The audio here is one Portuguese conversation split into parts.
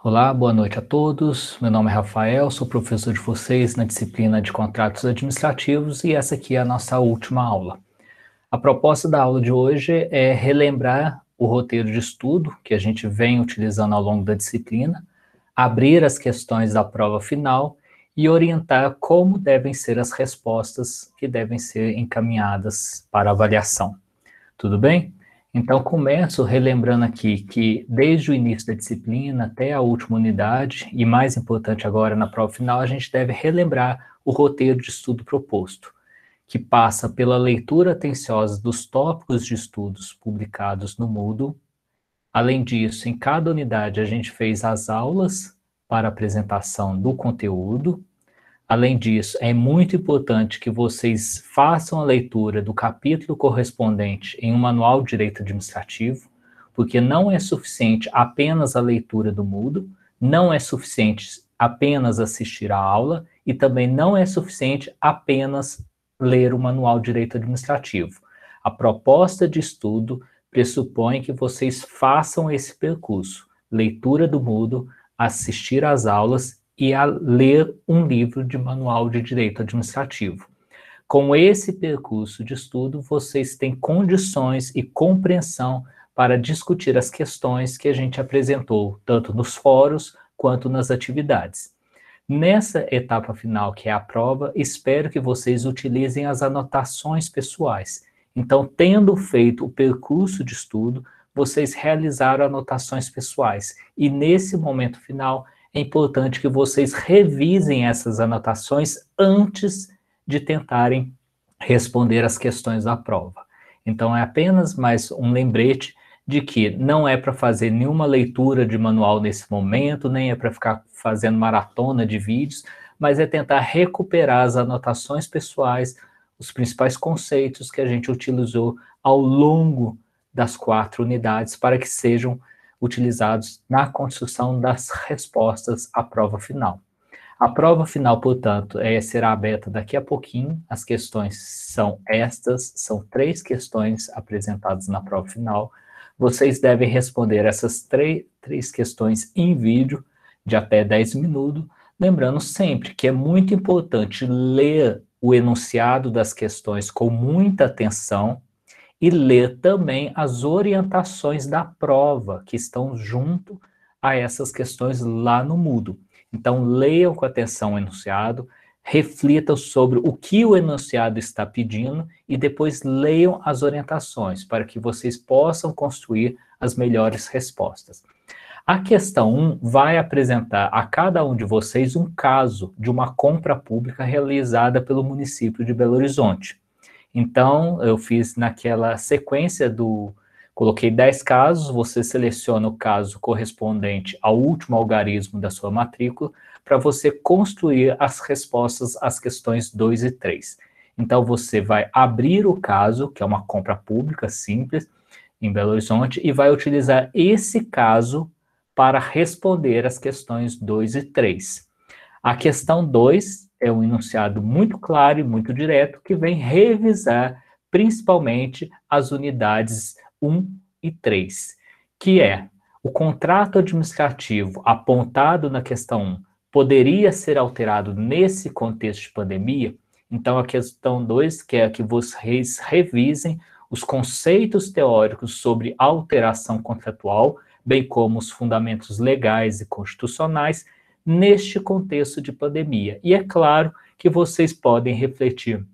Olá, boa noite a todos. Meu nome é Rafael, sou professor de vocês na disciplina de contratos administrativos e essa aqui é a nossa última aula. A proposta da aula de hoje é relembrar o roteiro de estudo que a gente vem utilizando ao longo da disciplina, abrir as questões da prova final e orientar como devem ser as respostas que devem ser encaminhadas para avaliação. Tudo bem? Então, começo relembrando aqui que, desde o início da disciplina até a última unidade, e mais importante agora na prova final, a gente deve relembrar o roteiro de estudo proposto, que passa pela leitura atenciosa dos tópicos de estudos publicados no Moodle. Além disso, em cada unidade, a gente fez as aulas para apresentação do conteúdo, Além disso, é muito importante que vocês façam a leitura do capítulo correspondente em um manual de direito administrativo, porque não é suficiente apenas a leitura do mudo, não é suficiente apenas assistir a aula e também não é suficiente apenas ler o manual de direito administrativo. A proposta de estudo pressupõe que vocês façam esse percurso: leitura do mudo, assistir às aulas e a ler um livro de manual de direito administrativo. Com esse percurso de estudo, vocês têm condições e compreensão para discutir as questões que a gente apresentou, tanto nos fóruns quanto nas atividades. Nessa etapa final, que é a prova, espero que vocês utilizem as anotações pessoais. Então, tendo feito o percurso de estudo, vocês realizaram anotações pessoais. E nesse momento final, é importante que vocês revisem essas anotações antes de tentarem responder as questões da prova. Então, é apenas mais um lembrete de que não é para fazer nenhuma leitura de manual nesse momento, nem é para ficar fazendo maratona de vídeos, mas é tentar recuperar as anotações pessoais, os principais conceitos que a gente utilizou ao longo das quatro unidades para que sejam utilizados na construção das respostas à prova final. A prova final, portanto, é, será aberta daqui a pouquinho. As questões são estas, são três questões apresentadas na prova final. Vocês devem responder essas três, três questões em vídeo, de até 10 minutos. Lembrando sempre que é muito importante ler o enunciado das questões com muita atenção, e ler também as orientações da prova que estão junto a essas questões lá no Mudo. Então, leiam com atenção o enunciado, reflitam sobre o que o enunciado está pedindo e depois leiam as orientações para que vocês possam construir as melhores respostas. A questão 1 vai apresentar a cada um de vocês um caso de uma compra pública realizada pelo município de Belo Horizonte. Então, eu fiz naquela sequência do. Coloquei 10 casos, você seleciona o caso correspondente ao último algarismo da sua matrícula, para você construir as respostas às questões 2 e 3. Então, você vai abrir o caso, que é uma compra pública simples, em Belo Horizonte, e vai utilizar esse caso para responder as questões 2 e 3. A questão 2 é um enunciado muito claro e muito direto que vem revisar principalmente as unidades 1 e 3, que é o contrato administrativo apontado na questão 1 poderia ser alterado nesse contexto de pandemia? Então, a questão 2 quer que vocês revisem os conceitos teóricos sobre alteração contratual, bem como os fundamentos legais e constitucionais neste contexto de pandemia. E é claro que vocês podem refletir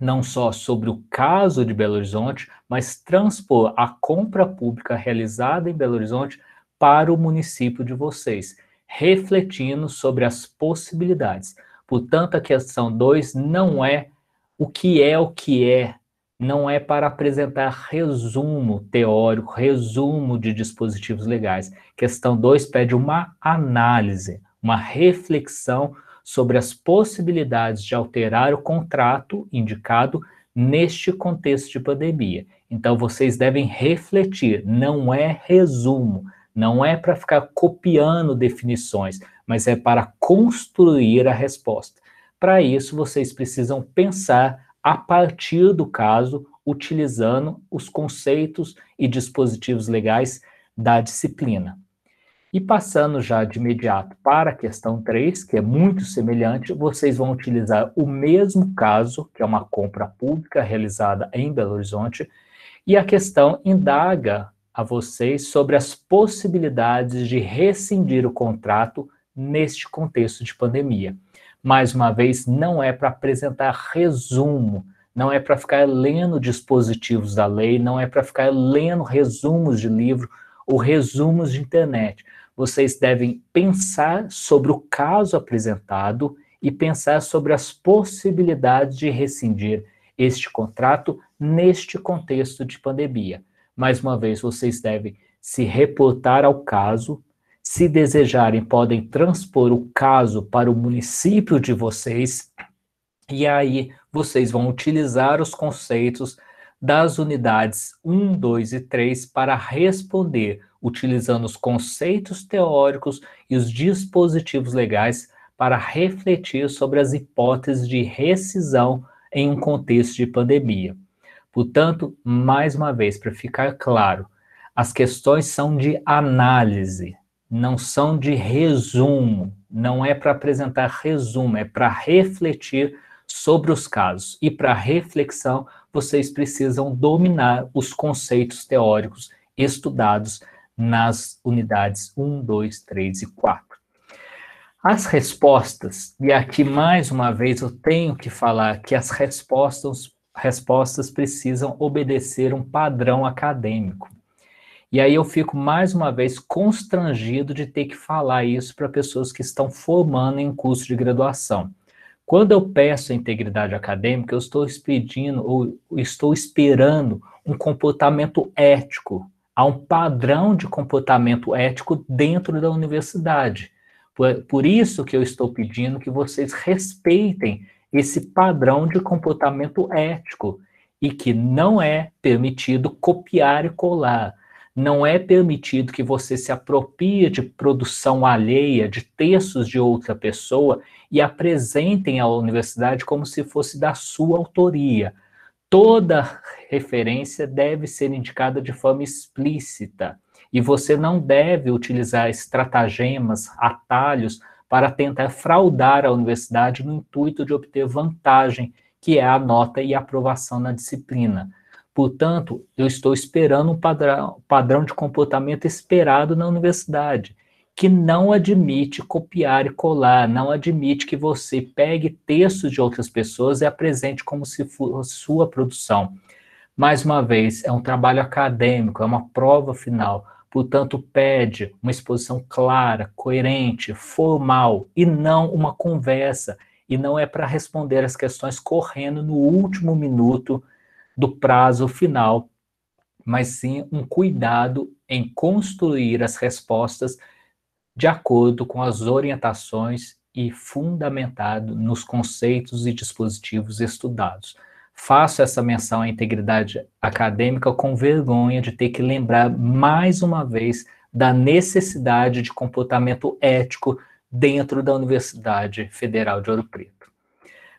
não só sobre o caso de Belo Horizonte, mas transpor a compra pública realizada em Belo Horizonte para o município de vocês, refletindo sobre as possibilidades. Portanto, a questão 2 não é o que é o que é, não é para apresentar resumo teórico, resumo de dispositivos legais. Questão 2 pede uma análise, uma reflexão sobre as possibilidades de alterar o contrato indicado neste contexto de pandemia. Então, vocês devem refletir, não é resumo, não é para ficar copiando definições, mas é para construir a resposta. Para isso, vocês precisam pensar a partir do caso, utilizando os conceitos e dispositivos legais da disciplina. E passando já de imediato para a questão 3, que é muito semelhante, vocês vão utilizar o mesmo caso, que é uma compra pública realizada em Belo Horizonte, e a questão indaga a vocês sobre as possibilidades de rescindir o contrato neste contexto de pandemia. Mais uma vez, não é para apresentar resumo, não é para ficar lendo dispositivos da lei, não é para ficar lendo resumos de livro ou resumos de internet vocês devem pensar sobre o caso apresentado e pensar sobre as possibilidades de rescindir este contrato neste contexto de pandemia. Mais uma vez, vocês devem se reportar ao caso. Se desejarem, podem transpor o caso para o município de vocês, e aí vocês vão utilizar os conceitos das unidades 1, 2 e 3 para responder utilizando os conceitos teóricos e os dispositivos legais para refletir sobre as hipóteses de rescisão em um contexto de pandemia. Portanto, mais uma vez, para ficar claro, as questões são de análise, não são de resumo, não é para apresentar resumo, é para refletir sobre os casos. E para reflexão, vocês precisam dominar os conceitos teóricos estudados nas unidades 1, 2, 3 e 4. As respostas, e aqui mais uma vez eu tenho que falar que as respostas, respostas precisam obedecer um padrão acadêmico. E aí eu fico mais uma vez constrangido de ter que falar isso para pessoas que estão formando em curso de graduação. Quando eu peço a integridade acadêmica, eu estou pedindo ou estou esperando um comportamento ético, há um padrão de comportamento ético dentro da universidade. Por, por isso que eu estou pedindo que vocês respeitem esse padrão de comportamento ético e que não é permitido copiar e colar. Não é permitido que você se aproprie de produção alheia, de textos de outra pessoa e apresentem à universidade como se fosse da sua autoria toda referência deve ser indicada de forma explícita. E você não deve utilizar estratagemas, atalhos, para tentar fraudar a universidade no intuito de obter vantagem, que é a nota e a aprovação na disciplina. Portanto, eu estou esperando um padrão, padrão de comportamento esperado na universidade que não admite copiar e colar, não admite que você pegue textos de outras pessoas e apresente como se fosse sua produção. Mais uma vez, é um trabalho acadêmico, é uma prova final, portanto, pede uma exposição clara, coerente, formal e não uma conversa. E não é para responder as questões correndo no último minuto do prazo final, mas sim um cuidado em construir as respostas de acordo com as orientações e fundamentado nos conceitos e dispositivos estudados. Faço essa menção à integridade acadêmica com vergonha de ter que lembrar mais uma vez da necessidade de comportamento ético dentro da Universidade Federal de Ouro Preto.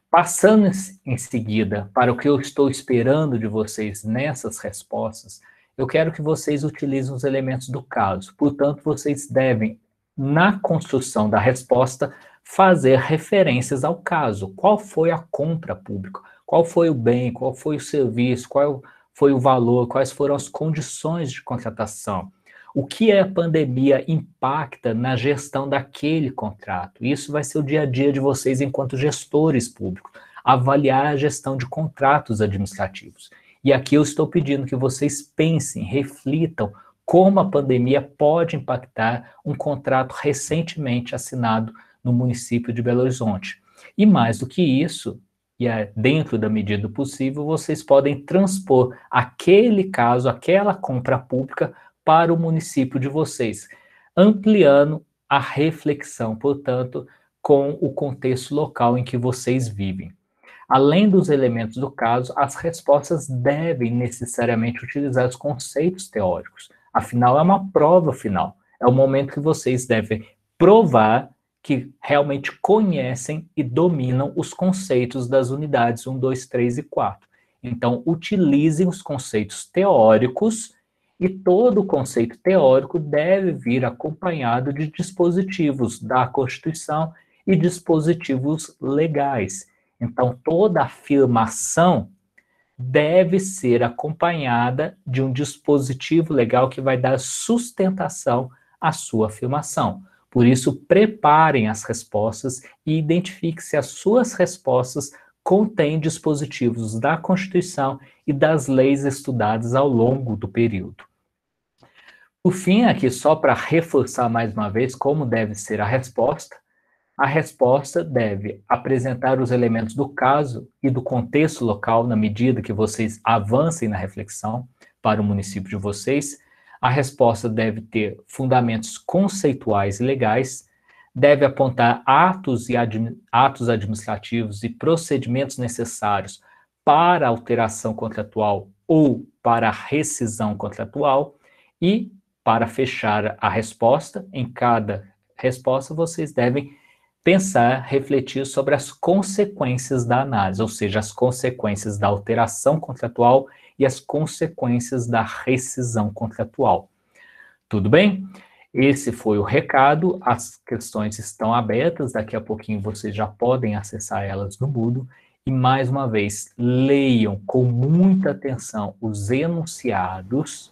Passando em seguida para o que eu estou esperando de vocês nessas respostas, eu quero que vocês utilizem os elementos do caso. Portanto, vocês devem na construção da resposta, fazer referências ao caso. Qual foi a compra pública? Qual foi o bem? Qual foi o serviço? Qual foi o valor? Quais foram as condições de contratação? O que a pandemia impacta na gestão daquele contrato? Isso vai ser o dia a dia de vocês enquanto gestores públicos, avaliar a gestão de contratos administrativos. E aqui eu estou pedindo que vocês pensem, reflitam como a pandemia pode impactar um contrato recentemente assinado no município de Belo Horizonte. E mais do que isso, e é dentro da medida do possível, vocês podem transpor aquele caso, aquela compra pública para o município de vocês, ampliando a reflexão, portanto, com o contexto local em que vocês vivem. Além dos elementos do caso, as respostas devem necessariamente utilizar os conceitos teóricos, Afinal, é uma prova final. É o momento que vocês devem provar que realmente conhecem e dominam os conceitos das unidades 1, 2, 3 e 4. Então, utilizem os conceitos teóricos E todo conceito teórico deve vir acompanhado de dispositivos da Constituição e dispositivos legais. Então, toda afirmação deve ser acompanhada de um dispositivo legal que vai dar sustentação à sua afirmação. Por isso, preparem as respostas e identifique se as suas respostas contêm dispositivos da Constituição e das leis estudadas ao longo do período. Por fim, aqui só para reforçar mais uma vez como deve ser a resposta, a resposta deve apresentar os elementos do caso e do contexto local na medida que vocês avancem na reflexão para o município de vocês. A resposta deve ter fundamentos conceituais e legais, deve apontar atos, e admi atos administrativos e procedimentos necessários para alteração contratual ou para rescisão contratual e para fechar a resposta, em cada resposta vocês devem pensar, refletir sobre as consequências da análise, ou seja, as consequências da alteração contratual e as consequências da rescisão contratual. Tudo bem? Esse foi o recado, as questões estão abertas, daqui a pouquinho vocês já podem acessar elas no Moodle, e mais uma vez, leiam com muita atenção os enunciados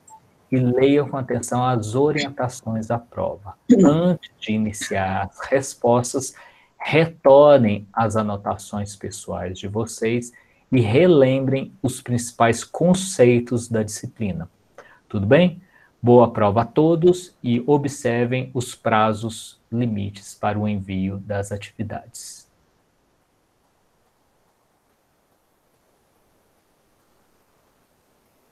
e leiam com atenção as orientações da prova. Antes de iniciar as respostas, retornem as anotações pessoais de vocês e relembrem os principais conceitos da disciplina. Tudo bem? Boa prova a todos e observem os prazos limites para o envio das atividades.